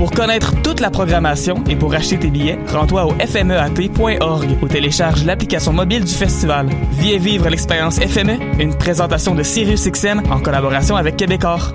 Pour connaître toute la programmation et pour acheter tes billets, rends-toi au fmeat.org ou télécharge l'application mobile du festival. Viens vivre l'expérience FME, une présentation de SiriusXM en collaboration avec Québecor.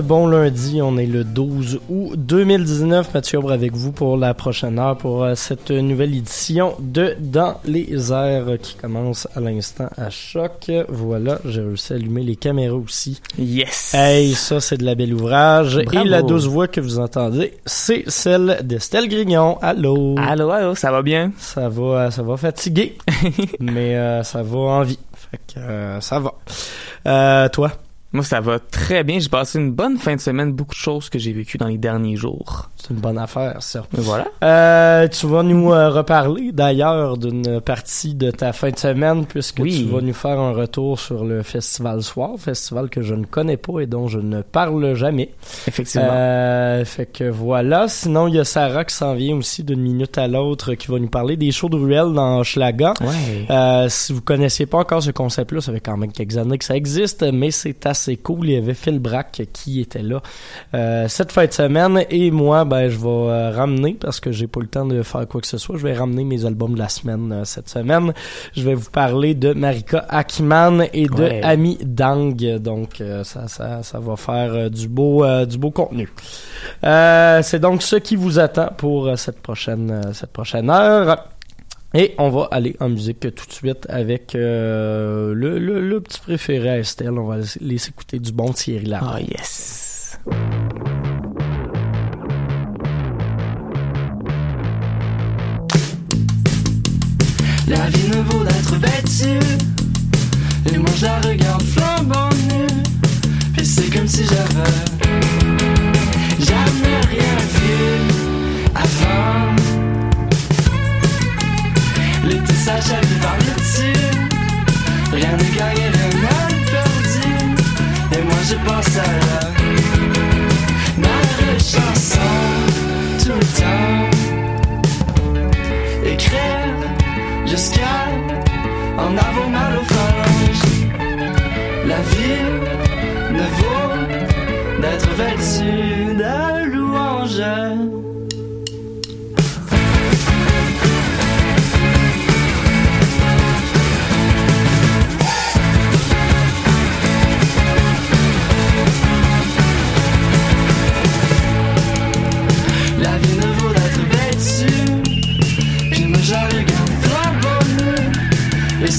Bon lundi, on est le 12 août 2019, Mathieu Aubre avec vous pour la prochaine heure pour euh, cette nouvelle édition de Dans les airs qui commence à l'instant à choc. Voilà, j'ai réussi à allumer les caméras aussi. Yes! Hey, ça c'est de la belle ouvrage. Bravo. Et la douce voix que vous entendez, c'est celle d'Estelle Grignon. Allô? Allô, allô, ça va bien? Ça va, ça va fatiguer, mais euh, ça va en vie. Fait que euh, ça va. Euh, toi? Moi, ça va très bien. J'ai passé une bonne fin de semaine, beaucoup de choses que j'ai vécues dans les derniers jours. C'est une bonne affaire, ça. Voilà. Euh, tu vas nous euh, reparler d'ailleurs d'une partie de ta fin de semaine puisque Oui. tu vas nous faire un retour sur le festival soir, festival que je ne connais pas et dont je ne parle jamais. Effectivement. Euh, fait que voilà. Sinon, il y a Sarah qui s'en vient aussi d'une minute à l'autre qui va nous parler des shows de ruelle dans Schlaga. ouais. Euh, si vous connaissiez pas encore ce concept-là, ça fait quand même quelques années que ça existe, mais c'est assez cool. Il y avait Phil Brack qui était là euh, cette fin de semaine et moi, ben, je vais euh, ramener parce que j'ai pas le temps de faire quoi que ce soit. Je vais ramener mes albums de la semaine euh, cette semaine. Je vais vous parler de Marika Akiman et de Ouais. Ami Dang. Donc, euh, ça, ça, ça va faire du beau, du beau contenu. C'est donc ce qui vous attend pour cette prochaine, cette prochaine heure. Et on va aller en musique tout de suite avec euh, le, le, le petit préféré à Estelle. On va laisser- écouter du bon Thierry Lard. Ah, yes. La vie ne vaut d'être vêtue Et moi je la regarde flambant nue Puis c'est comme si j'avais Jamais rien vu Avant Le dessus Rien n'est gagné, rien n'est perdu Et moi je pense à la Ma chanson Tout le temps Écrire jusqu'à en avoir mal aux. La vie ne vaut d'être vêtue de louanges.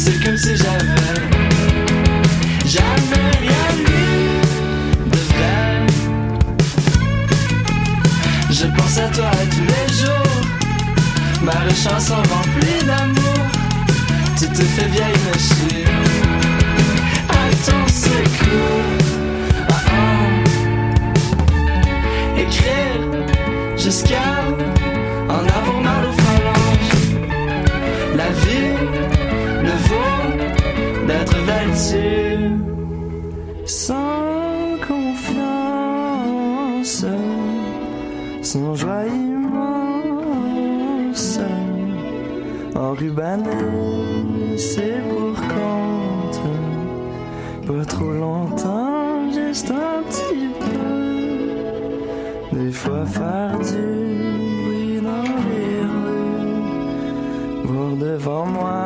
c'est comme si j'avais jamais rien eu de vrai. Je pense à toi tous les jours, ma chanson remplie d'amour. Tu te fais vieille machine, à ton secours. Écrire jusqu'à c'est pour compte, pas trop longtemps, juste un petit peu, des fois faire du bruit dans les rues, voir devant moi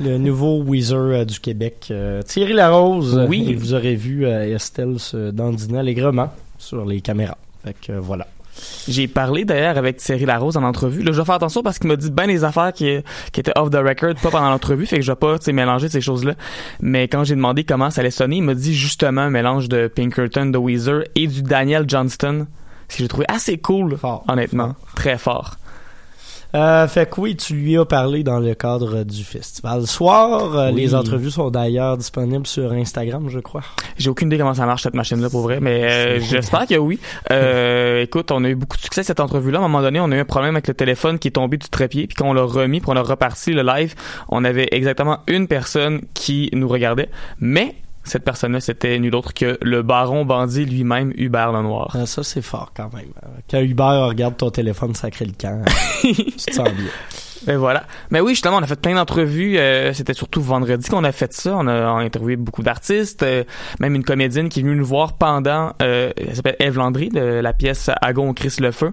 Le nouveau Weezer euh, du Québec, euh, Thierry Larose. Oui. Et vous aurez vu euh, Estelle se dandiner allègrement sur les caméras. Fait que euh, voilà. J'ai parlé d'ailleurs avec Thierry Larose en entrevue. Là, je vais faire attention parce qu'il m'a dit bien des affaires qui, qui étaient off the record, pas pendant l'entrevue, fait que je vais pas mélanger ces choses-là. Mais quand j'ai demandé comment ça allait sonner, il m'a dit justement un mélange de Pinkerton, de Weezer et du Daniel Johnston. Ce que j'ai trouvé assez cool, Fort. honnêtement. Très fort. Euh, fait que oui, tu lui as parlé dans le cadre du festival. Soir, euh, Oui. les entrevues sont d'ailleurs disponibles sur Instagram, je crois. J'ai aucune idée comment ça marche cette machine-là pour vrai, mais euh, j'espère que oui. Euh, écoute, on a eu beaucoup de succès cette entrevue-là. À un moment donné, on a eu un problème avec le téléphone qui est tombé du trépied, puis qu'on l'a remis, puis on a reparti le live. On avait exactement une personne qui nous regardait, mais cette personne-là, c'était nul autre que le baron bandit lui-même, Hubert Lenoir. Euh, ça, c'est fort quand même. Quand Hubert regarde ton téléphone sacré le camp, euh, tu te sens bien. Ben voilà. Mais oui, justement, on a fait plein d'entrevues. euh, C'était surtout vendredi qu'on a fait ça. On a, on a interviewé beaucoup d'artistes, euh, même une comédienne qui est venue nous voir pendant. Euh, elle s'appelle Eve Landry de la pièce Agon Chris le feu,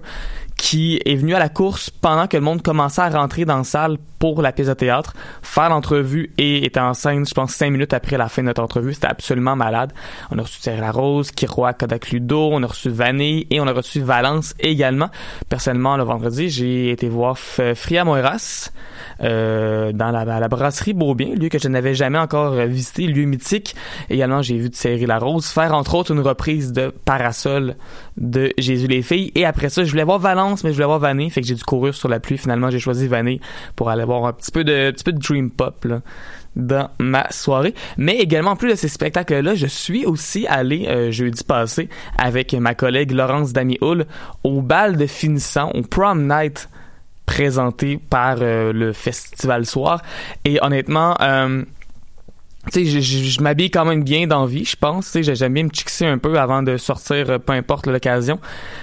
qui est venue à la course pendant que le monde commençait à rentrer dans la salle pour la pièce de théâtre, faire l'entrevue et était en scène, je pense, cinq minutes après la fin de notre entrevue. C'était absolument malade. On a reçu Thierry Larose, Kiroa Kodak Ludo, on a reçu Vanille et on a reçu Valence également. Personnellement, le vendredi, j'ai été voir Fria Moiras euh, dans la, à la brasserie Beaubien, lieu que je n'avais jamais encore euh, visité, lieu mythique. Également, j'ai vu Thierry Larose faire entre autres une reprise de Parasol de Jésus les filles. Et après ça, je voulais voir Valence, mais je voulais voir Vanille, fait que j'ai dû courir sur la pluie. Finalement, j'ai choisi Vanille pour aller voir un petit peu de, petit peu de dream pop là, dans ma soirée. Mais également, en plus de ces spectacles-là, je suis aussi allé euh, jeudi passé avec ma collègue Laurence Damihoul au bal de finissant, au prom night présenté par euh, le festival soir. Et honnêtement, euh, tu sais, je, je, je m'habille quand même bien dans vie, je pense. Tu sais, j'aime bien me chixer un peu avant de sortir, euh, peu importe l'occasion.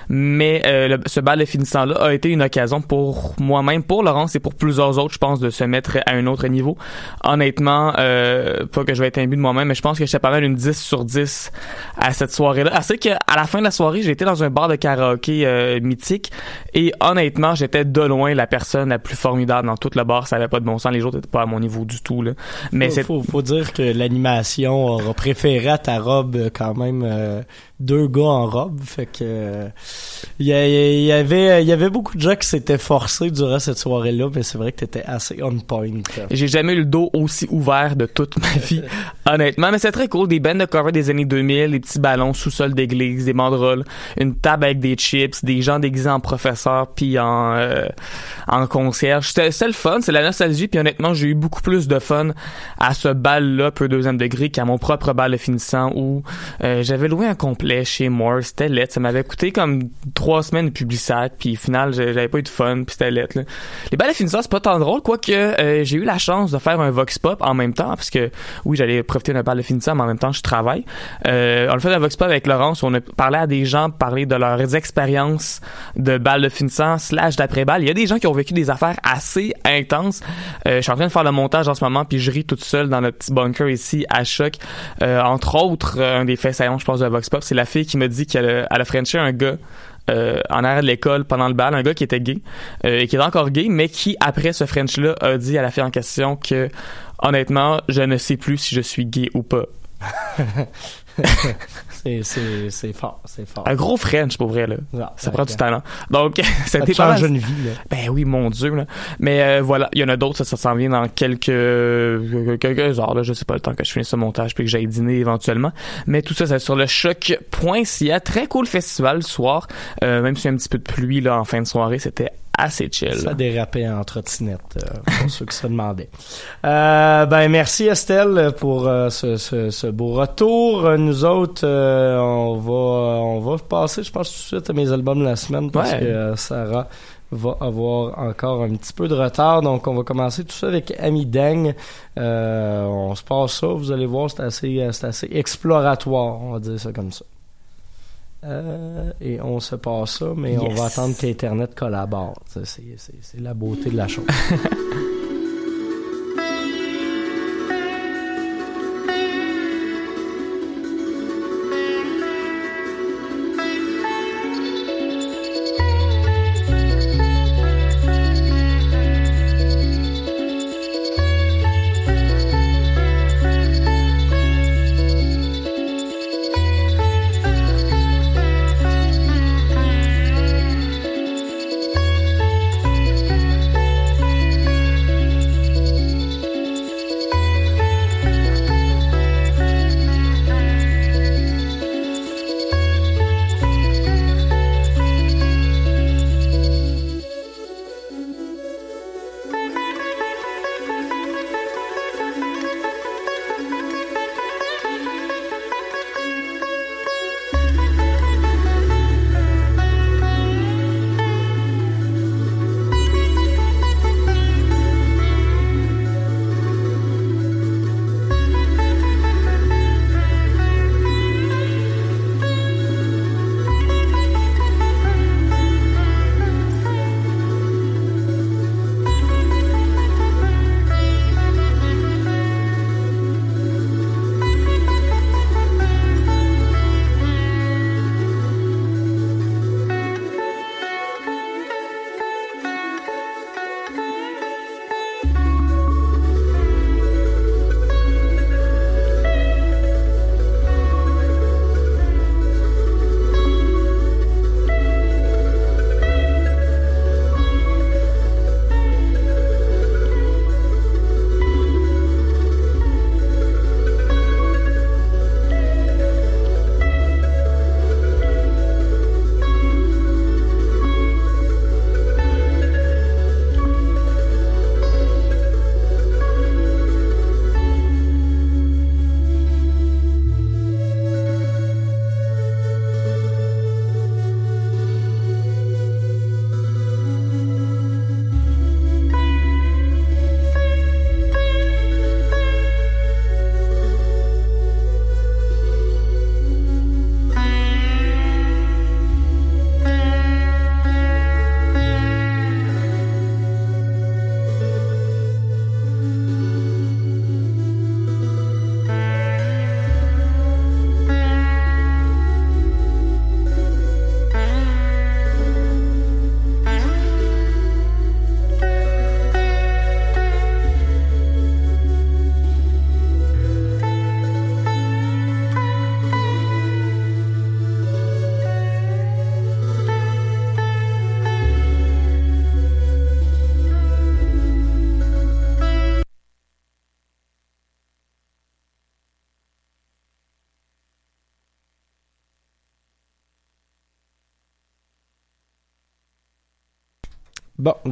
Mais euh, le- ce bal de finissant-là a été une occasion pour moi-même, pour Laurence et pour plusieurs autres, je pense, de se mettre à un autre niveau. Honnêtement, euh, pas que je vais être imbu de moi-même, mais je pense que j'étais pas mal une 10 sur 10 à cette soirée-là. Assez qu'à la fin de la soirée, été dans un bar de karaoké euh, mythique et honnêtement, j'étais de loin la personne la plus formidable dans tout le bar. Ça avait pas de bon sens. Les autres étaient pas à mon niveau du tout. Là. Mais c'est faut, faut dire que l'animation aura préféré à ta robe euh, quand même euh, deux gars en robe. Fait que il y, avait il y avait beaucoup de gens qui s'étaient forcés durant cette soirée-là, mais c'est vrai que t'étais assez on point. J'ai jamais eu le dos aussi ouvert de toute ma vie, honnêtement. Mais c'est très cool. Des bandes de cover des années 2000, des petits ballons sous-sol d'église, des banderoles, une table avec des chips, des gens déguisés en professeur puis en euh, en concierge. C'était c'était le fun, c'est la nostalgie. Puis honnêtement, j'ai eu beaucoup plus de fun à ce bal-là, peu deuxième degré, qu'à mon propre bal de finissant où euh, j'avais loué un complet chez Moore. C'était laid. Ça m'avait coûté comme trois semaines de publicité. Puis au final, j'avais pas eu de fun. Puis c'était laid. Là. Les balles finissant, c'est pas tant drôle, quoique euh, j'ai eu la chance de faire un vox pop en même temps, parce que oui, j'allais profiter d'un bal de finissant, mais en même temps, je travaille. Euh, on a fait un vox pop avec Laurence, on a parlé à des gens, parlé de leurs expériences de balles de finissant slash d'après-balle. Il y a des gens qui ont vécu des affaires assez intenses. Euh, je suis en train de faire le montage en ce moment, puis je ris toute seule dans notre petit bunker ici à Choc. Euh, entre autres, euh, un des faits saillants, je pense, de vox pop, c'est la fille qui me dit qu'elle a- a frenché un gars euh, en arrière de l'école pendant le bal, un gars qui était gay euh, et qui est encore gay, mais qui après ce French-là a dit à la fille en question que honnêtement, je ne sais plus si je suis gay ou pas. c'est, c'est, c'est fort, c'est fort. Un gros French pour vrai là. Ah, Ça prend du talent. Donc Ça c'était pas mal- une vie, là. Ben oui, mon Dieu. Là. Mais euh, voilà, il y en a d'autres, ça, ça s'en vient dans quelques quelques heures. Là. Je sais pas le temps que je finisse ce montage puis que j'aille dîner éventuellement. Mais tout ça, c'est sur le choc.ca. Très cool festival le soir. Euh, même s'il y a un petit peu de pluie là en fin de soirée, c'était assez chill. Ça dérapait en trottinette, euh, pour ceux qui se demandaient. Euh, ben merci Estelle pour euh, ce, ce, ce beau retour. Nous autres, on va on va passer, je pense tout de suite à mes albums de la semaine parce Ouais. que Sarah va avoir encore un petit peu de retard. Donc on va commencer tout ça avec Ami Deng. Euh, on se passe ça, vous allez voir, c'est assez c'est assez exploratoire, on va dire ça comme ça. Euh, et on se passe ça, mais on va attendre qu'Internet collabore. Ça, C'est, c'est, c'est la beauté de la chose.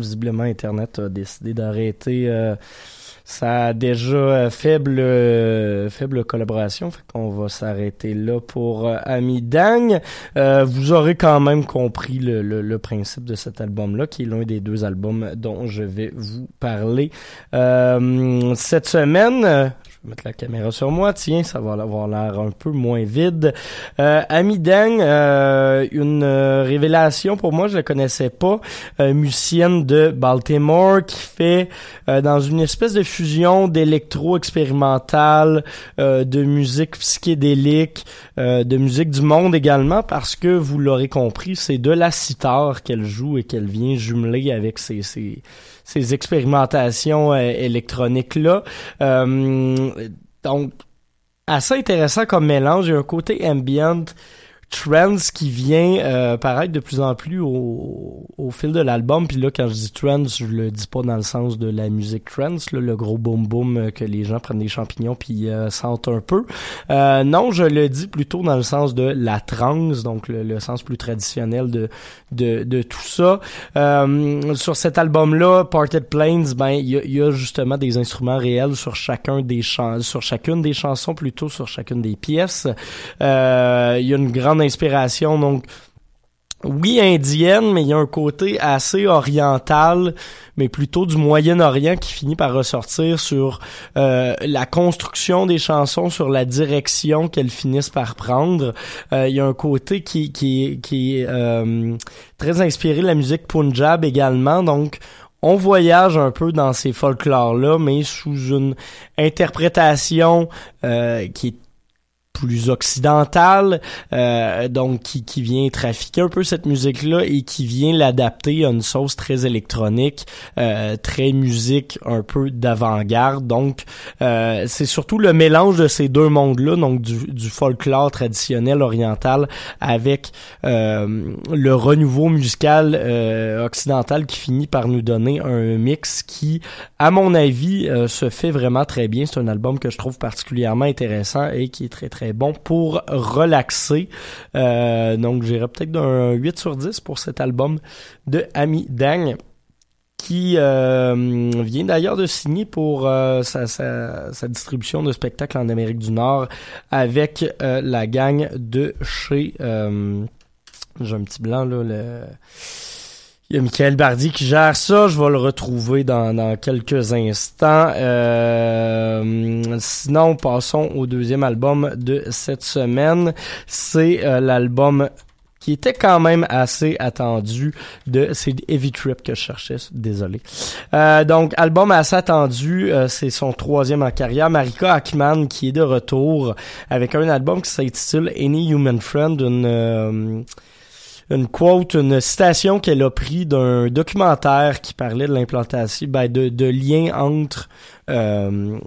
visiblement, Internet a décidé d'arrêter sa déjà euh, faible euh, faible collaboration. Fait va s'arrêter là pour euh, Ami Dang. Euh, vous aurez quand même compris le, principe de cet album-là, qui est l'un des deux albums dont je vais vous parler. Cette semaine, euh, vais mettre la caméra sur moi. Tiens, ça va avoir l'air un peu moins vide. Euh, Ami Deng, euh, une euh, révélation pour moi, je la connaissais pas. Euh, musicienne de Baltimore qui fait dans une espèce de fusion d'électro expérimental, de musique psychédélique, de musique du monde également, parce que vous l'aurez compris, c'est de la sitar qu'elle joue et qu'elle vient jumeler avec ses, ses ces expérimentations électroniques là. donc assez intéressant comme mélange. Il y a un côté ambient trends qui vient euh, paraître de plus en plus au, fil de l'album. Puis là, quand je dis trends, je le dis pas dans le sens de la musique trends, là, le gros boom boom euh, que les gens prennent des champignons puis euh, sentent un peu. Euh, non, je le dis plutôt dans le sens de la trance, donc le, sens plus traditionnel de tout ça. sur cet album-là, Parted Plains, ben il y, y a, justement des instruments réels sur chacun des sur chacune des chansons, plutôt sur chacune des pièces. Il y a une grande inspiration. Donc, oui, indienne, mais il y a un côté assez oriental, mais plutôt du Moyen-Orient qui finit par ressortir sur euh, la construction des chansons, sur la direction qu'elles finissent par prendre. Euh, il y a un côté qui, qui, qui est euh, très inspiré de la musique punjab également, donc on voyage un peu dans ces folklores-là, mais sous une interprétation qui est plus occidentale, euh, donc qui, qui vient trafiquer un peu cette musique-là et qui vient l'adapter à une sauce très électronique, euh, très musique un peu d'avant-garde. Donc euh, c'est surtout le mélange de ces deux mondes-là, donc du, du, folklore traditionnel oriental avec euh, le renouveau musical euh, occidental qui finit par nous donner un mix qui, à mon avis, se fait vraiment très bien. C'est un album que je trouve particulièrement intéressant et qui est très très bon pour relaxer. Euh, donc j'irai peut-être d'un 8 sur 10 pour cet album de Ami Dang qui euh, vient d'ailleurs de signer pour euh, sa, sa, distribution de spectacles en Amérique du Nord avec la gang de chez... J'ai un petit blanc là. Le il y a Michael Bardi qui gère ça. Je vais le retrouver dans, dans quelques instants. Euh, sinon, passons au deuxième album de cette semaine. C'est euh, l'album qui était quand même assez attendu de c'est Heavy Trip que je cherchais désolé euh, donc album assez attendu euh, c'est son troisième en carrière Marika Ackman qui est de retour avec un album qui s'intitule Any Human Friend une une quote, une citation qu'elle a pris d'un documentaire qui parlait de l'implantation, ben de, de lien entre euh,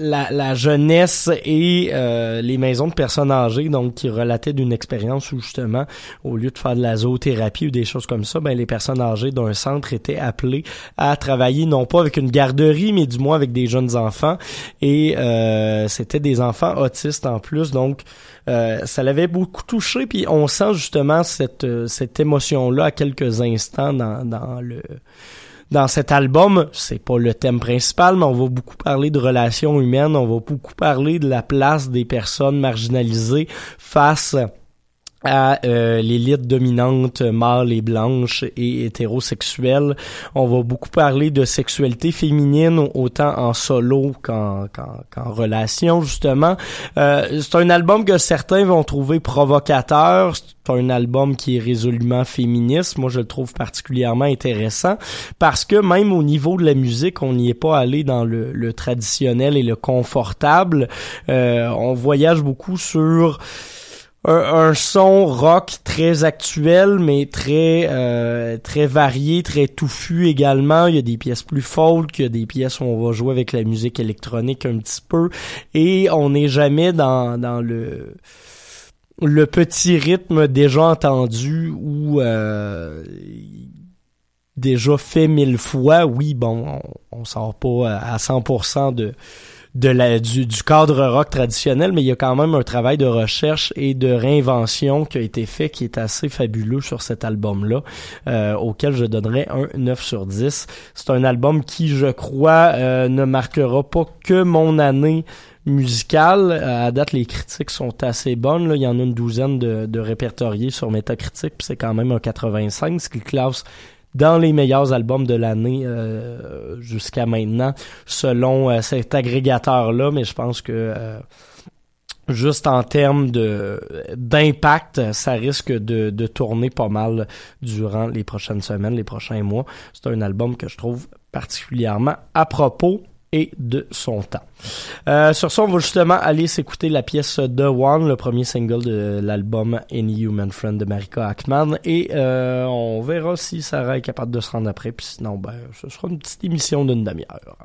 la, jeunesse et euh, les maisons de personnes âgées, donc qui relataient d'une expérience où justement, au lieu de faire de la zoothérapie ou des choses comme ça, ben les personnes âgées d'un centre étaient appelées à travailler non pas avec une garderie, mais du moins avec des jeunes enfants. Et euh, c'était des enfants autistes en plus, donc euh, ça l'avait beaucoup touché. Puis on sent justement cette cette émotion là à quelques instants dans dans le dans cet album, c'est pas le thème principal, mais on va beaucoup parler de relations humaines, on va beaucoup parler de la place des personnes marginalisées face à euh, l'élite dominante mâle et blanche et hétérosexuelle. On va beaucoup parler de sexualité féminine autant en solo qu'en qu'en relation justement. Euh, c'est un album que certains vont trouver provocateur. C'est un album qui est résolument féministe. Moi, je le trouve particulièrement intéressant parce que même au niveau de la musique, on n'y est pas allé dans le, le traditionnel et le confortable. Euh, on voyage beaucoup sur un, son rock très actuel mais très euh, très varié, très touffu également. Il y a des pièces plus folk, il y a des pièces où on va jouer avec la musique électronique un petit peu et on n'est jamais dans dans le le petit rythme déjà entendu ou euh, déjà fait mille fois. Oui, bon, on, on sort pas à 100% de de la du, du, cadre rock traditionnel, mais il y a quand même un travail de recherche et de réinvention qui a été fait qui est assez fabuleux sur cet album-là, euh, auquel je donnerais un 9 sur 10. C'est un album qui, je crois, euh, ne marquera pas que mon année musicale. À date, les critiques sont assez bonnes. Là. Il y en a une douzaine de, de répertoriés sur Metacritic, puis c'est quand même un 85, ce qui classe dans les meilleurs albums de l'année euh, jusqu'à maintenant, selon euh, cet agrégateur-là, mais je pense que euh, juste en termes de d'impact, ça risque de, de tourner pas mal durant les prochaines semaines, les prochains mois. C'est un album que je trouve particulièrement à propos et de son temps. Euh, sur ça, on va justement aller s'écouter la pièce The One, le premier single de l'album Any Human Friend de Marika Ackman, et euh, on verra si Sarah est capable de se rendre après, puis sinon, ben, ce sera une petite émission d'une demi-heure.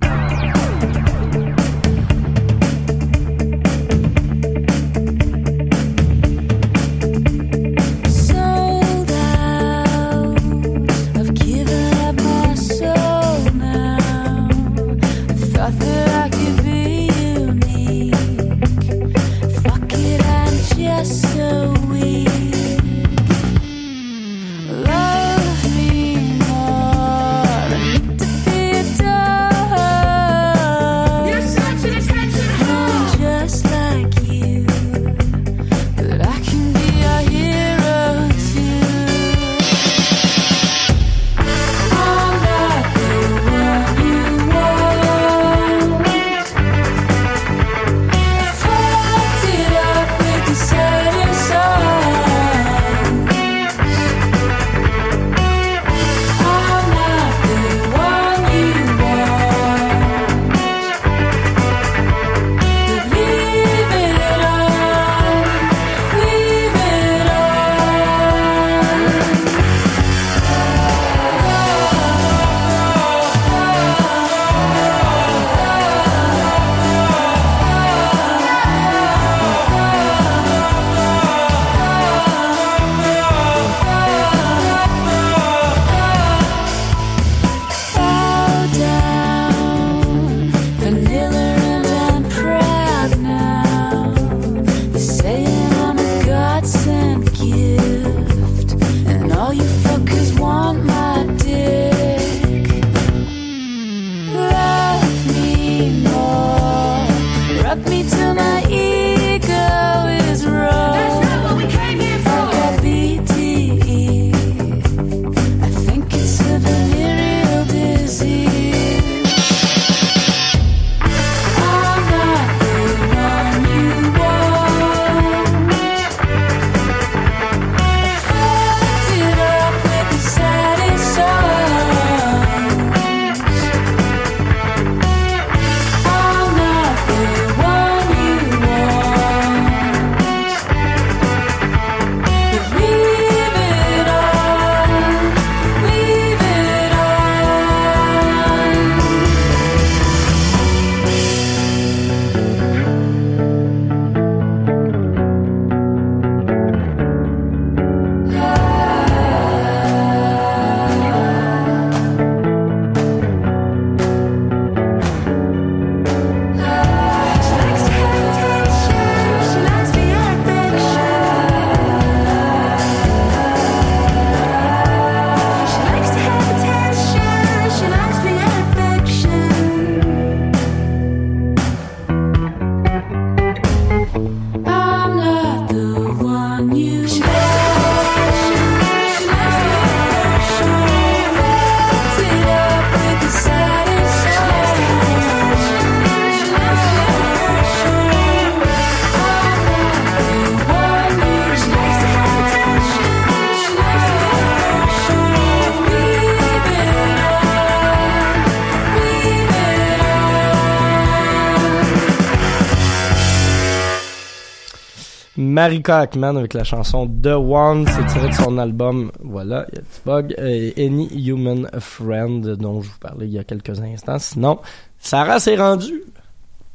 All. Marika Ackman avec la chanson The One, c'est tiré de son album, voilà, il y a un petit bug, euh, Any Human Friend, dont je vous parlais il y a quelques instants. Sinon, Sarah s'est rendue.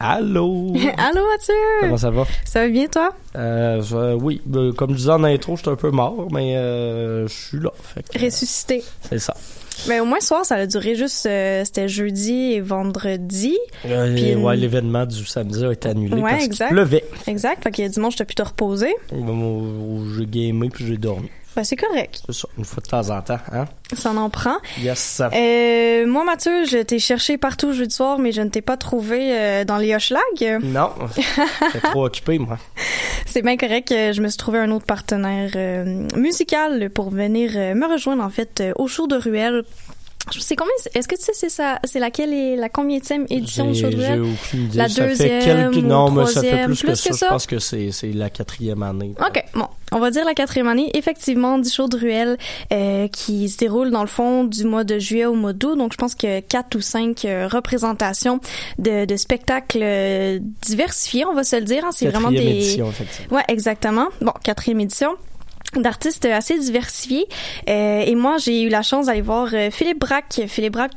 Allô? Allô Mathieu! Comment ça va? Ça va bien toi? Euh, je- oui, euh, comme je disais en intro, j'étais un peu mort, mais euh, je suis là. Fait que, Ressuscité. c'est ça. Mais au moins ce soir, ça a duré juste, euh, c'était jeudi et vendredi. Euh, Puis- ouais, l'événement du samedi a été annulé Ouais, parce exact. qu'il pleuvait. Exact. Fait qu'il y a dimanche, t'as pu te reposer. Où J'ai gamé puis j'ai dormi. Ben, c'est correct. C'est ça, une fois de temps en temps, hein? Ça en prend. Yes. Euh, moi, Mathieu, je t'ai cherché partout jeudi soir, mais je ne t'ai pas trouvé euh, dans les Hochelags. Non, j'étais trop occupé, moi. C'est bien correct. que Je me suis trouvé un autre partenaire euh, musical pour venir euh, me rejoindre en fait euh, au show de Ruelle. Je sais combien Est-ce que tu sais c'est ça c'est laquelle est la combienième édition du show de Ruelle aucune idée. La ça deuxième fait quelques... ou Non, mais ça fait plus, que, plus ça. que ça? Je pense que c'est c'est la quatrième année. OK, bon. On va dire la quatrième année, effectivement, du show de Ruelle euh, qui se déroule dans le fond du mois de juillet au mois d'août. Donc, je pense que quatre ou cinq euh, représentations de, de spectacles euh, diversifiés, on va se le dire. hein. C'est vraiment Quatrième des... édition, effectivement. Ouais, exactement. Bon, quatrième édition d'artistes assez diversifiés. Euh, et moi, j'ai eu la chance d'aller voir euh, Philippe Braque. Philippe Braque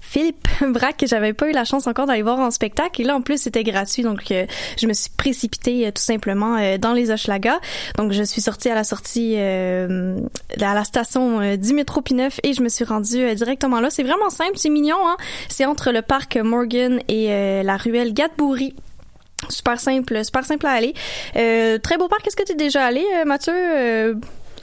Philippe, Braque que j'avais pas eu la chance encore d'aller voir en spectacle. Et là en plus c'était gratuit. Donc euh, je me suis précipitée euh, tout simplement euh, dans les Hochelaga. Donc je suis sortie à la sortie euh, à la station du métro P9 et je me suis rendue euh, directement là. C'est vraiment simple c'est mignon hein. C'est entre le parc Morgan et la ruelle Gadbourri Super simple, super simple à aller. Euh, très beau parc. Est-ce que tu es déjà allé, euh, Mathieu, euh,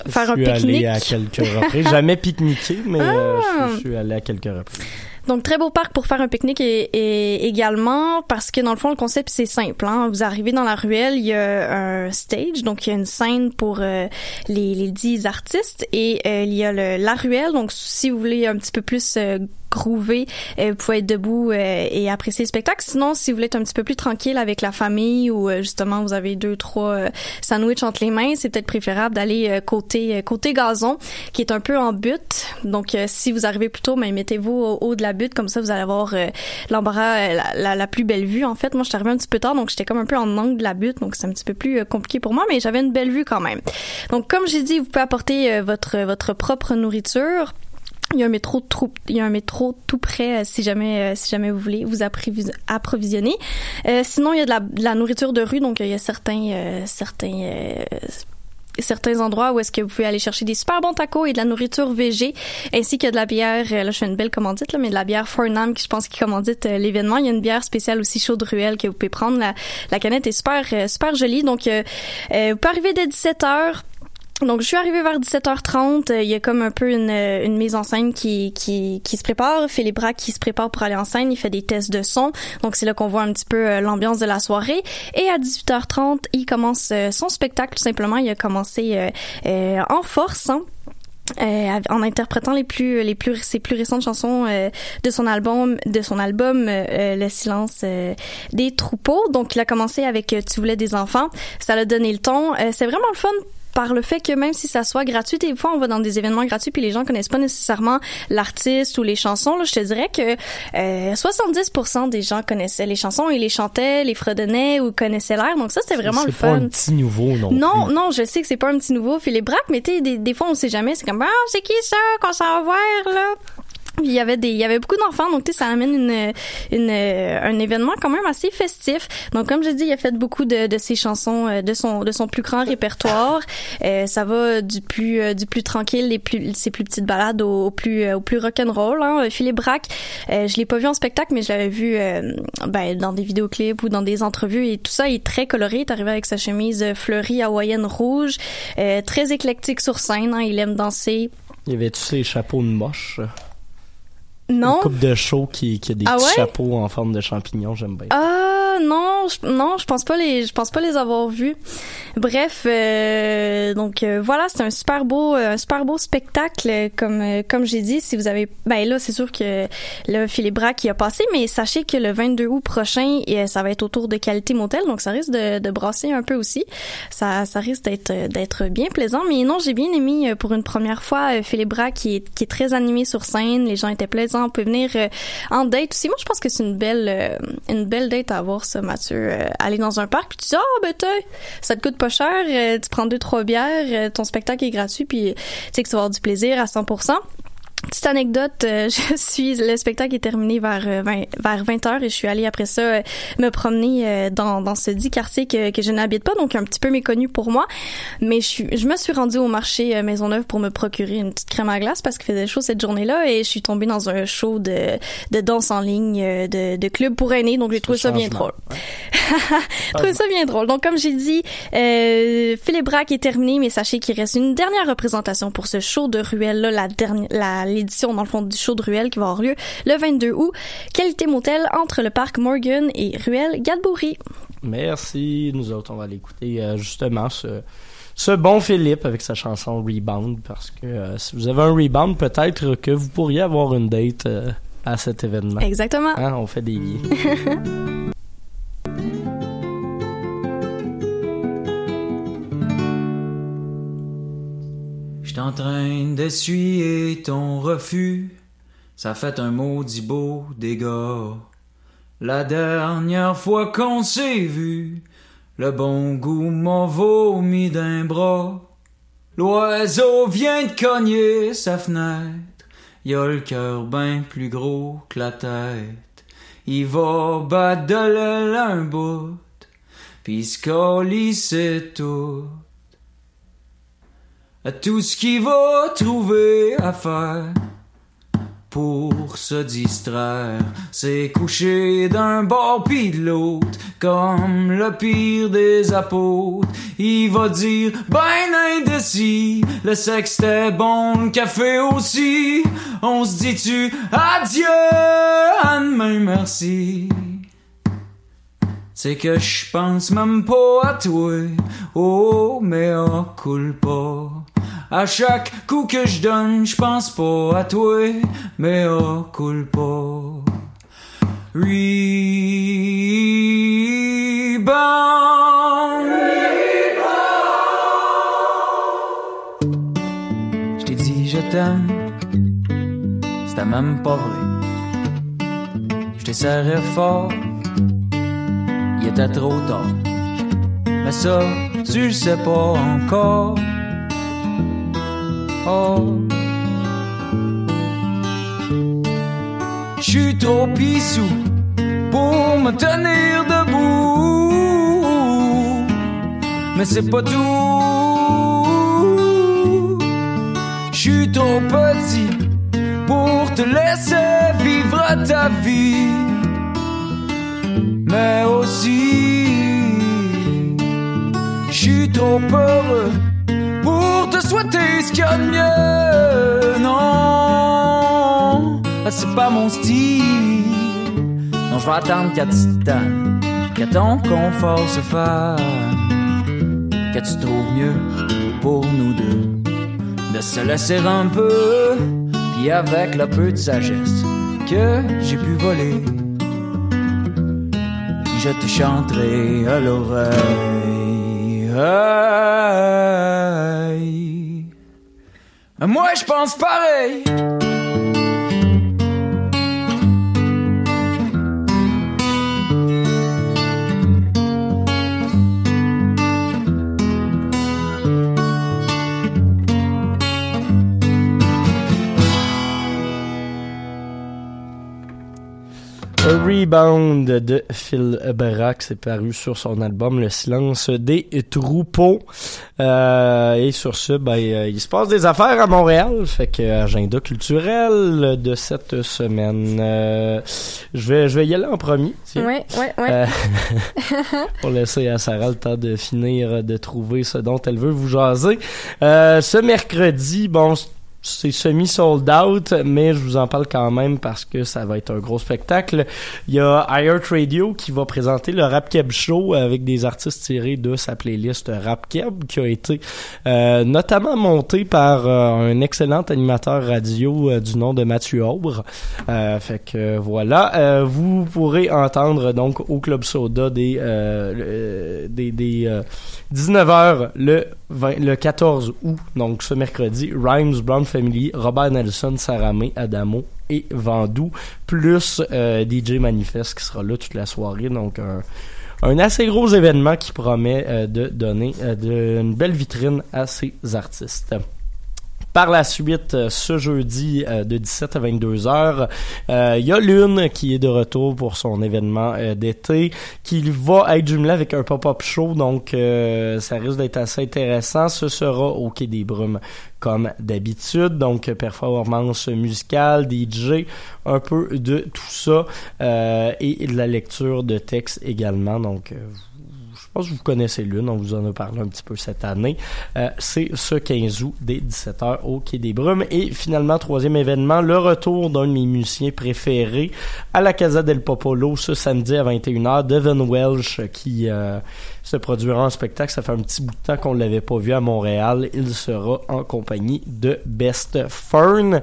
faire un Je suis pique-nique? allé à quelques reprises. Jamais pique-niqué, mais euh, Ah! je, je suis allé à quelques reprises. Donc très beau parc pour faire un pique-nique et, et également parce que dans le fond le concept c'est simple. Hein. Vous arrivez dans la ruelle, il y a un stage, donc il y a une scène pour euh, les, les dix artistes et euh, il y a le, la ruelle. Donc si vous voulez un petit peu plus euh, groover, euh, vous pouvez être debout euh, et apprécier le spectacle. Sinon, si vous voulez être un petit peu plus tranquille avec la famille ou euh, justement vous avez deux trois euh, sandwichs entre les mains, c'est peut-être préférable d'aller euh, côté euh, côté gazon qui est un peu en butte. Donc euh, si vous arrivez plus tôt, ben, mettez-vous au haut de la butte comme ça vous allez avoir euh, l'embarras euh, la, la, la plus belle vue en fait. Moi, je suis arrivée un petit peu tard donc j'étais comme un peu en angle de la butte donc c'est un petit peu plus euh, compliqué pour moi mais j'avais une belle vue quand même. Donc comme j'ai dit, vous pouvez apporter euh, votre votre propre nourriture. Il y a un métro tout, il y a un métro tout près euh, si jamais euh, si jamais vous voulez vous approvis- approvisionner. Euh, sinon il y a de la, de la nourriture de rue donc il y a certains euh, certains euh, certains endroits où est-ce que vous pouvez aller chercher des super bons tacos et de la nourriture végé ainsi que de la bière euh, là je fais une belle commandite là mais de la bière Fornam qui je pense qui commandite euh, l'événement. Il y a une bière spéciale aussi chaude ruelle que vous pouvez prendre. La, la canette est super euh, super jolie. Donc euh, euh, vous pouvez arriver dès 17h donc, je suis arrivée vers 17h30. Euh, Il y a comme un peu une, euh, une mise en scène qui, qui, qui se prépare. Philippe Braque qui se prépare pour aller en scène. Il fait des tests de son. Donc, c'est là qu'on voit un petit peu euh, l'ambiance de la soirée. Et à 18h30, il commence son spectacle. Tout simplement, il a commencé euh, euh, en force. hein. Euh, en interprétant les plus les plus ses plus récentes chansons euh, de son album de son album euh, le silence des troupeaux donc il a commencé avec tu voulais des enfants ça l'a donné le ton c'est vraiment le fun par le fait que même si ça soit gratuit, des fois on va dans des événements gratuits puis les gens connaissent pas nécessairement l'artiste ou les chansons. Là, je te dirais que euh, 70% des gens connaissaient les chansons et les chantaient, les fredonnaient ou connaissaient l'air. Donc ça c'est vraiment le C'est pas fun. un petit nouveau non Non, plus. non, je sais que c'est pas un petit nouveau Philippe Braque, mais tu sais, des, des fois, on sait jamais. C'est comme, ah, c'est qui ça qu'on s'en va voir, là? Il y avait des, il y avait beaucoup d'enfants, donc tu sais, ça amène une, euh, un événement quand même assez festif. Donc comme j'ai dit, il a fait beaucoup de, de ses chansons, euh, de son, de son plus grand répertoire. Euh, ça va du plus, du plus tranquille, les plus, ses plus petites balades au, plus, au plus rock'n'roll. Hein. Philippe Braque, euh, je l'ai pas vu en spectacle, mais je l'avais vu, ben, dans des vidéoclips ou dans des entrevues et tout ça. Il est très coloré. Il est arrivé avec sa chemise fleurie hawaïenne rouge, très éclectique sur scène. Hein. Il aime danser. Il y avait-tu ces chapeaux de moche? Non. Une coupe de show qui, qui a des Ah petits ouais? chapeaux en forme de champignon, j'aime bien. Ah non, je, non, je pense pas les, je pense pas les avoir vus. Bref, euh, donc euh, voilà, c'est un super beau, euh, un super beau spectacle, euh, comme euh, comme j'ai dit. Si vous avez, ben là, c'est sûr que le Philippe Braque qui a passé, mais sachez que le 22 août prochain, ça va être autour de Qualité Motel, donc ça risque de, de brasser un peu aussi. Ça, ça risque d'être d'être bien plaisant. Mais non, j'ai bien aimé pour une première fois Philippe Braque qui est qui est très animé sur scène. Les gens étaient plaisants. On peut venir euh, en date aussi. Moi, je pense que c'est une belle euh, une belle date à avoir ça, Mathieu. Euh, aller dans un parc puis tu dis ah ben t'as, ça te coûte pas cher. tu prends deux trois bières, ton spectacle est gratuit puis tu sais que tu vas avoir du plaisir à 100%. Petite anecdote, euh, je suis le spectacle est terminé vers euh, 20, vers 20 heures et je suis allée après ça euh, me promener euh, dans dans ce dit quartier que, que je n'habite pas donc un petit peu méconnu pour moi mais je suis je me suis rendue au marché euh, Maisonneuve pour me procurer une petite crème à glace parce qu'il faisait chaud cette journée-là et je suis tombée dans un show de de danse en ligne euh, de de club pour aînés donc j'ai trouvé ça bien drôle. Je trouve ça bien drôle. Donc, comme j'ai dit, euh, Philippe Braque est terminé, mais sachez qu'il reste une dernière représentation pour ce show de ruelle là, la dernière, la l'édition dans le fond du show de ruelle qui va avoir lieu le 22 août. Qualité motel entre le parc Morgan et ruelle Gadbourri. Merci. Nous autres, on va aller écouter euh, justement ce, ce bon Philippe avec sa chanson Rebound parce que euh, si vous avez un rebound, peut-être que vous pourriez avoir une date euh, à cet événement. Exactement. Hein, on fait des liens. en train d'essuyer ton refus. Ça fait un maudit beau dégât. La dernière fois qu'on s'est vu, le bon goût m'a vomi d'un bras. L'oiseau vient de cogner sa fenêtre. Y a le cœur ben plus gros que la tête. Il va battre de l'aile un bout, pis se tout. À tout ce qu'il va trouver à faire pour se distraire, c'est coucher d'un bord pis de l'autre, comme le pire des apôtres. Il va dire, ben indécis, le sexe était bon, le café aussi. On se dit-tu, adieu, à demain, merci. C'est que je pense même pas à toi, oh, mais oh, coule pas. À chaque coup que je donne, je pense pas à toi, mais oh, coule pas. Rebound. Je t'ai dit je t'aime, c'était même pas vrai. Je t'ai serré fort, il était trop tard. Mais ça, tu le sais pas encore. Oh. J'suis trop pissou pour me tenir debout. Mais c'est pas tout. J'suis trop petit pour te laisser vivre ta vie. Mais aussi, j'suis trop heureux te souhaiter ce qu'il y a de mieux. Non, c'est pas mon style. Non, je vais attendre qu'à tannes, que ton confort se fasse, que tu trouves mieux pour nous deux. De se laisser un peu, puis avec le peu de sagesse que j'ai pu voler, je te chanterai à l'oreille. Moi, je pense pareil. Rebound de Phil Brack, c'est paru sur son album Le silence des troupeaux. Euh, et sur ce, ben, euh, il se passe des affaires à Montréal, fait que agenda culturel de cette semaine. Euh, je vais, je vais y aller en premier. ouais, ouais. Euh, pour laisser à Sarah le temps de finir de trouver ce dont elle veut vous jaser. Euh, ce mercredi, bon, c'est semi-sold out, mais je vous en parle quand même parce que ça va être un gros spectacle. Il y a iHeart Radio qui va présenter le Rap Keb Show avec des artistes tirés de sa playlist Rap Keb qui a été euh, notamment monté par euh, un excellent animateur radio euh, du nom de Mathieu Aubre. Fait que voilà, vous pourrez entendre donc au Club Soda des des, des euh, 19h le 20 le 14 août, donc ce mercredi, Rhymes, Brown Family, Robert Nelson, Saramé, Adamo et Vandou, plus euh, DJ Manifest qui sera là toute la soirée, donc un, assez gros événement qui promet euh, de donner euh, une belle vitrine à ces artistes. Par la suite, ce jeudi de 17 à 22 heures, il y a Lune qui est de retour pour son événement d'été, qui va être jumelé avec un pop-up show, donc ça risque d'être assez intéressant. Ce sera au Quai des Brumes comme d'habitude, donc euh, performance musicale, DJ, un peu de tout ça, euh, et de la lecture de texte également, donc euh, je pense que vous connaissez l'une, on vous en a parlé un petit peu cette année. Euh, c'est ce 15 août dès 17h au Quai des Brumes. Et finalement, troisième événement, le retour d'un de mes musiciens préférés à la Casa del Popolo ce samedi à 21h, Devin Welsh qui euh, se produira en spectacle. Ça fait un petit bout de temps qu'on ne l'avait pas vu à Montréal. Il sera en compagnie de Best Fern.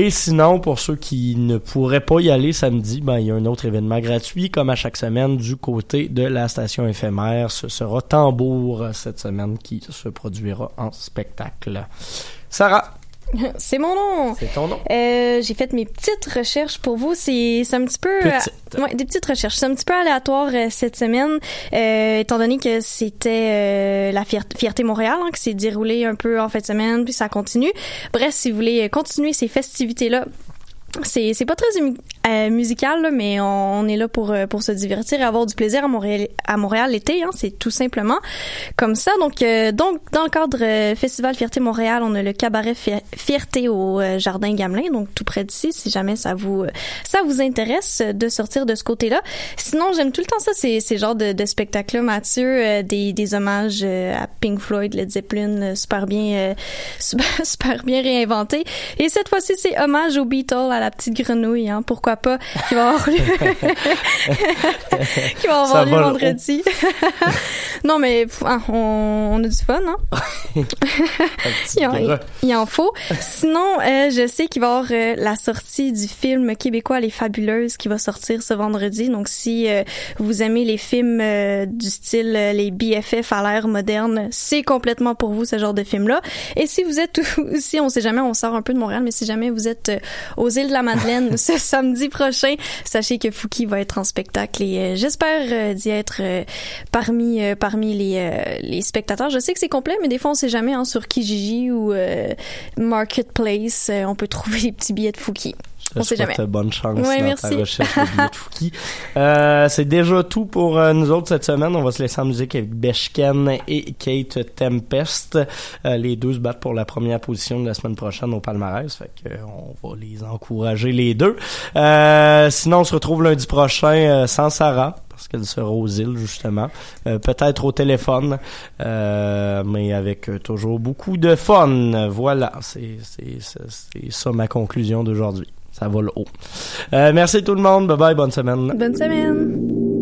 Et sinon, pour ceux qui ne pourraient pas y aller samedi, ben, il y a un autre événement gratuit, comme à chaque semaine, du côté de la station éphémère. Ce sera Tambour cette semaine qui se produira en spectacle. Sarah, C'est mon nom. c'est ton nom. Euh, j'ai fait mes petites recherches pour vous. C'est c'est un petit peu... euh, ouais, des petites recherches. C'est un petit peu aléatoire euh, cette semaine, euh, étant donné que c'était euh, la Fier- Fierté Montréal hein, qui s'est déroulée un peu en fin de semaine, puis ça continue. Bref, si vous voulez continuer ces festivités-là, c'est c'est pas très euh, musical là, mais on, on est là pour euh, pour se divertir et avoir du plaisir à Montréal à Montréal l'été hein, c'est tout simplement comme ça. Donc euh, donc dans le cadre euh, Festival Fierté Montréal on a le cabaret Fier- Fierté au euh, jardin Gamelin donc tout près d'ici si jamais ça vous euh, ça vous intéresse de sortir de ce côté-là. Sinon j'aime tout le temps ça ces ces genres de, de spectacles là Mathieu des des hommages à Pink Floyd Led Zeppelin super bien super, super bien réinventé et cette fois-ci c'est hommage aux Beatles à la petite grenouille hein pourquoi pas qui va avoir lieu qui va avoir lieu haut. vendredi non mais hein, on, on a du fun hein? Il en, il en faut. Sinon, euh, je sais qu'il va y avoir euh, la sortie du film québécois Les Fabuleuses qui va sortir ce vendredi. Donc, si euh, vous aimez les films du style les BFF à l'ère moderne, c'est complètement pour vous ce genre de film-là. Et si vous êtes aussi, on sait jamais, on sort un peu de Montréal, mais si jamais vous êtes aux îles de la Madeleine ce samedi prochain, sachez que Fouki va être en spectacle et euh, j'espère euh, d'y être euh, parmi les les spectateurs. Je sais que c'est complet, mais des fois on sait jamais hein, sur Kijiji ou Marketplace, on peut trouver des petits billets de Fouki. On sait jamais. bonne chance Ouais, dans merci. ta recherche de Fouki. Euh, c'est déjà tout pour euh, nous autres cette semaine. On va se laisser en musique avec Beshken et Kate Tempest. Euh, les deux se battent pour la première position de la semaine prochaine au palmarès. Fait que, euh, on va les encourager les deux. Euh, sinon, on se retrouve lundi prochain sans Sarah parce qu'elle sera aux îles justement, Euh, peut-être au téléphone, euh, mais avec toujours beaucoup de fun. Voilà, c'est ça ma conclusion d'aujourd'hui. Ça va le haut. Euh, merci tout le monde. Bye bye. Bonne semaine. Bonne semaine.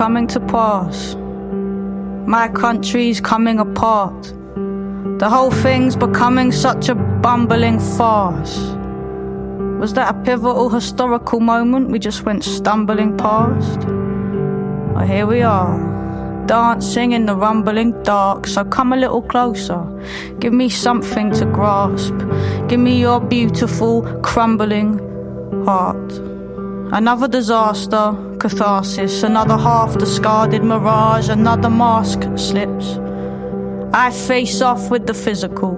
Coming to pass. My country's coming apart. The whole thing's becoming such a bumbling farce. Was that a pivotal historical moment we just went stumbling past? Well, here we are, dancing in the rumbling dark. So come a little closer. Give me something to grasp. Give me your beautiful, crumbling heart. Another disaster, catharsis, another half discarded mirage, another mask slips. I face off with the physical,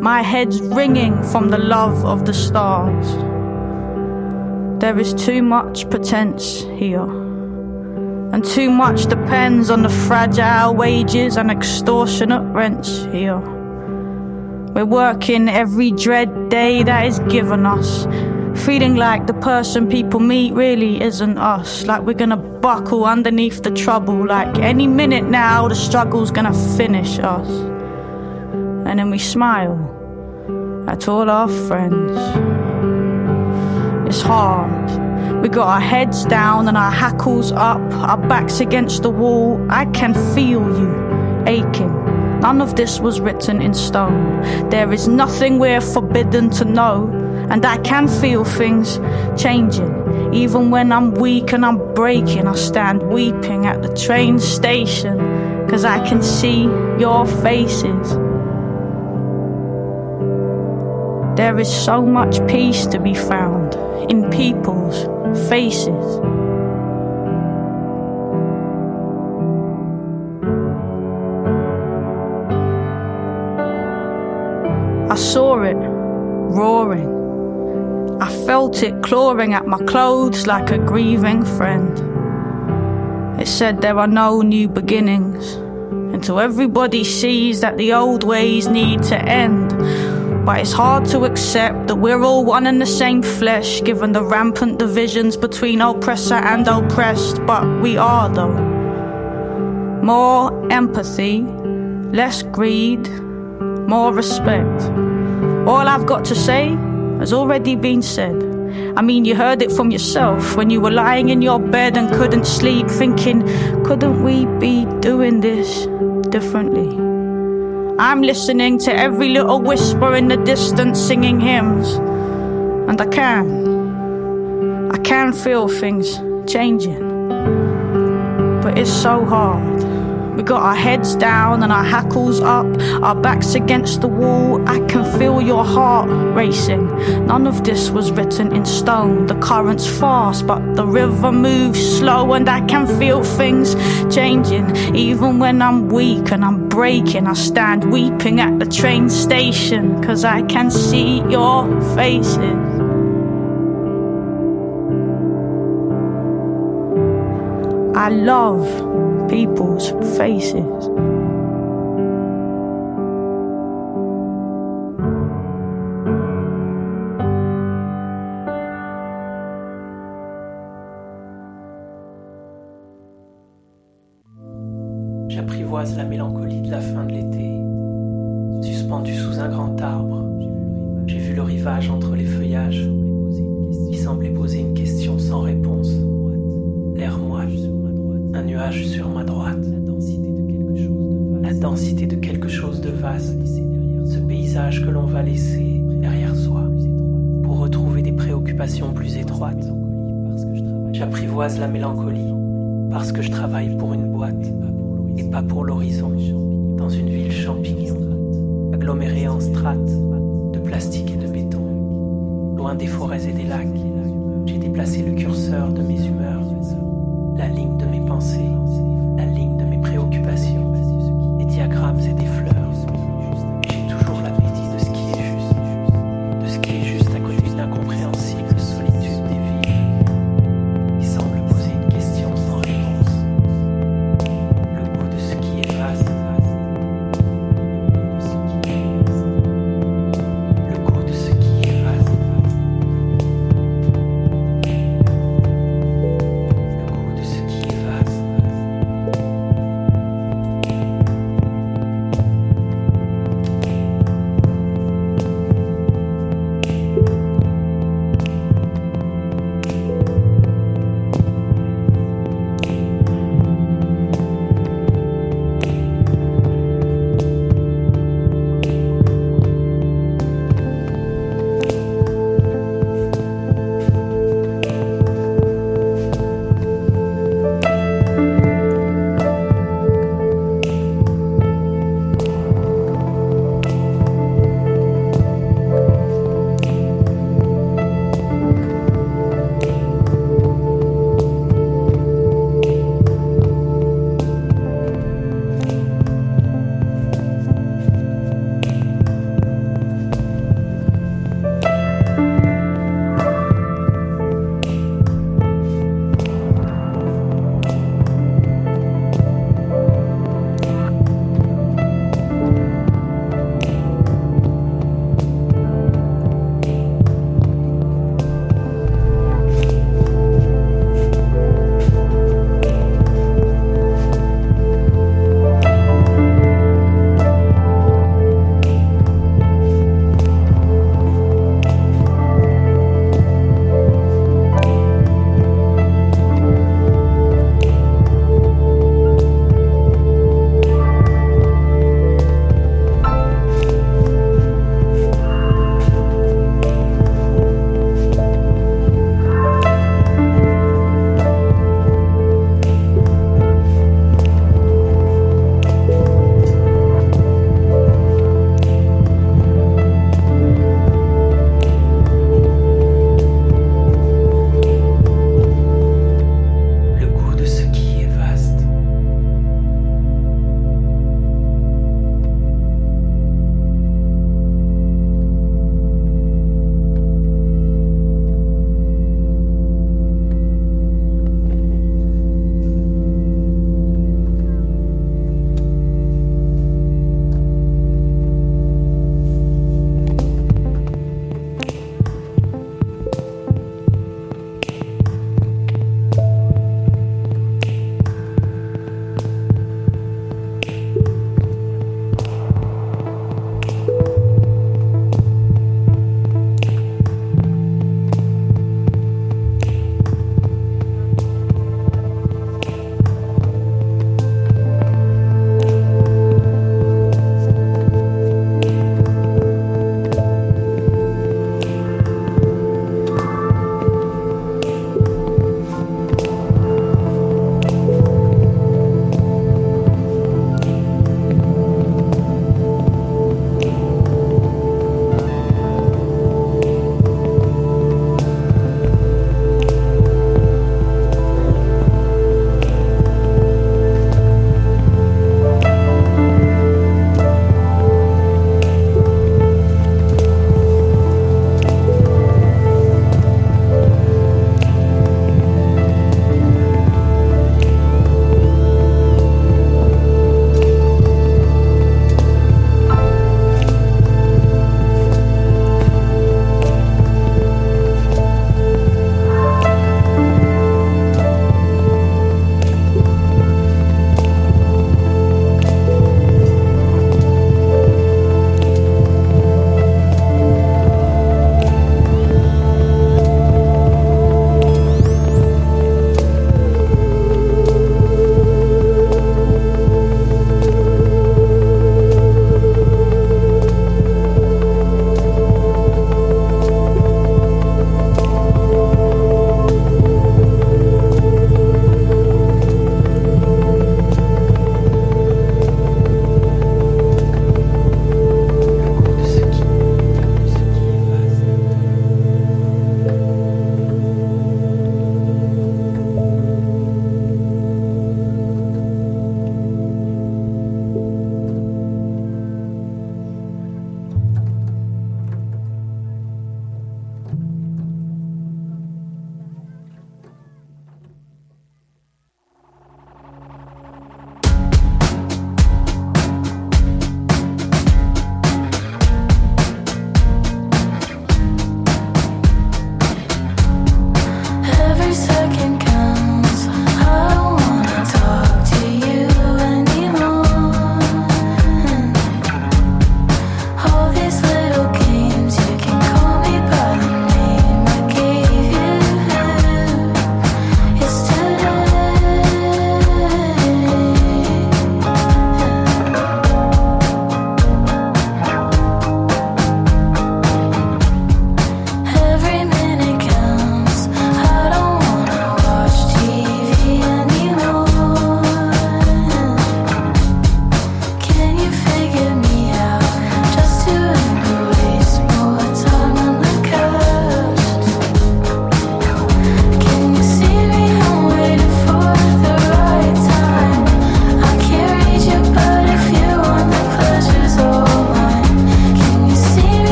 my head's ringing from the love of the stars. There is too much pretense here, and too much depends on the fragile wages and extortionate rents here. We're working every dread day that is given us, feeling like the person people meet really isn't us, like we're gonna buckle underneath the trouble, like any minute now the struggle's gonna finish us. And then we smile at all our friends. It's hard. We got our heads down and our hackles up, our backs against the wall. I can feel you aching. None of this was written in stone. There is nothing we're forbidden to know. And I can feel things changing. Even when I'm weak and I'm breaking, I stand weeping at the train station. Cause I can see your faces. There is so much peace to be found in people's faces. I saw it roaring. I felt it clawing at my clothes like a grieving friend. It said there are no new beginnings until everybody sees that the old ways need to end. But it's hard to accept that we're all one and the same flesh, given the rampant divisions between oppressor and oppressed. But we are, though. More empathy, less greed, more respect. All I've got to say has already been said. I mean, you heard it from yourself when you were lying in your bed and couldn't sleep, thinking, couldn't we be doing this differently? I'm listening to every little whisper in the distance singing hymns, and I can. I can feel things changing, but it's so hard. We got our heads down and our hackles up, our backs against the wall. I can feel your heart racing. None of this was written in stone. The current's fast, but the river moves slow, and I can feel things changing. Even when I'm weak and I'm breaking, I stand weeping at the train station, cause I can see your faces. I love people's faces. La mélancolie parce que je travaille pour une boîte et pas pour l'horizon. Dans une ville champignon, agglomérée en strates de plastique et de béton. Loin des forêts et des lacs, j'ai déplacé le curseur de mes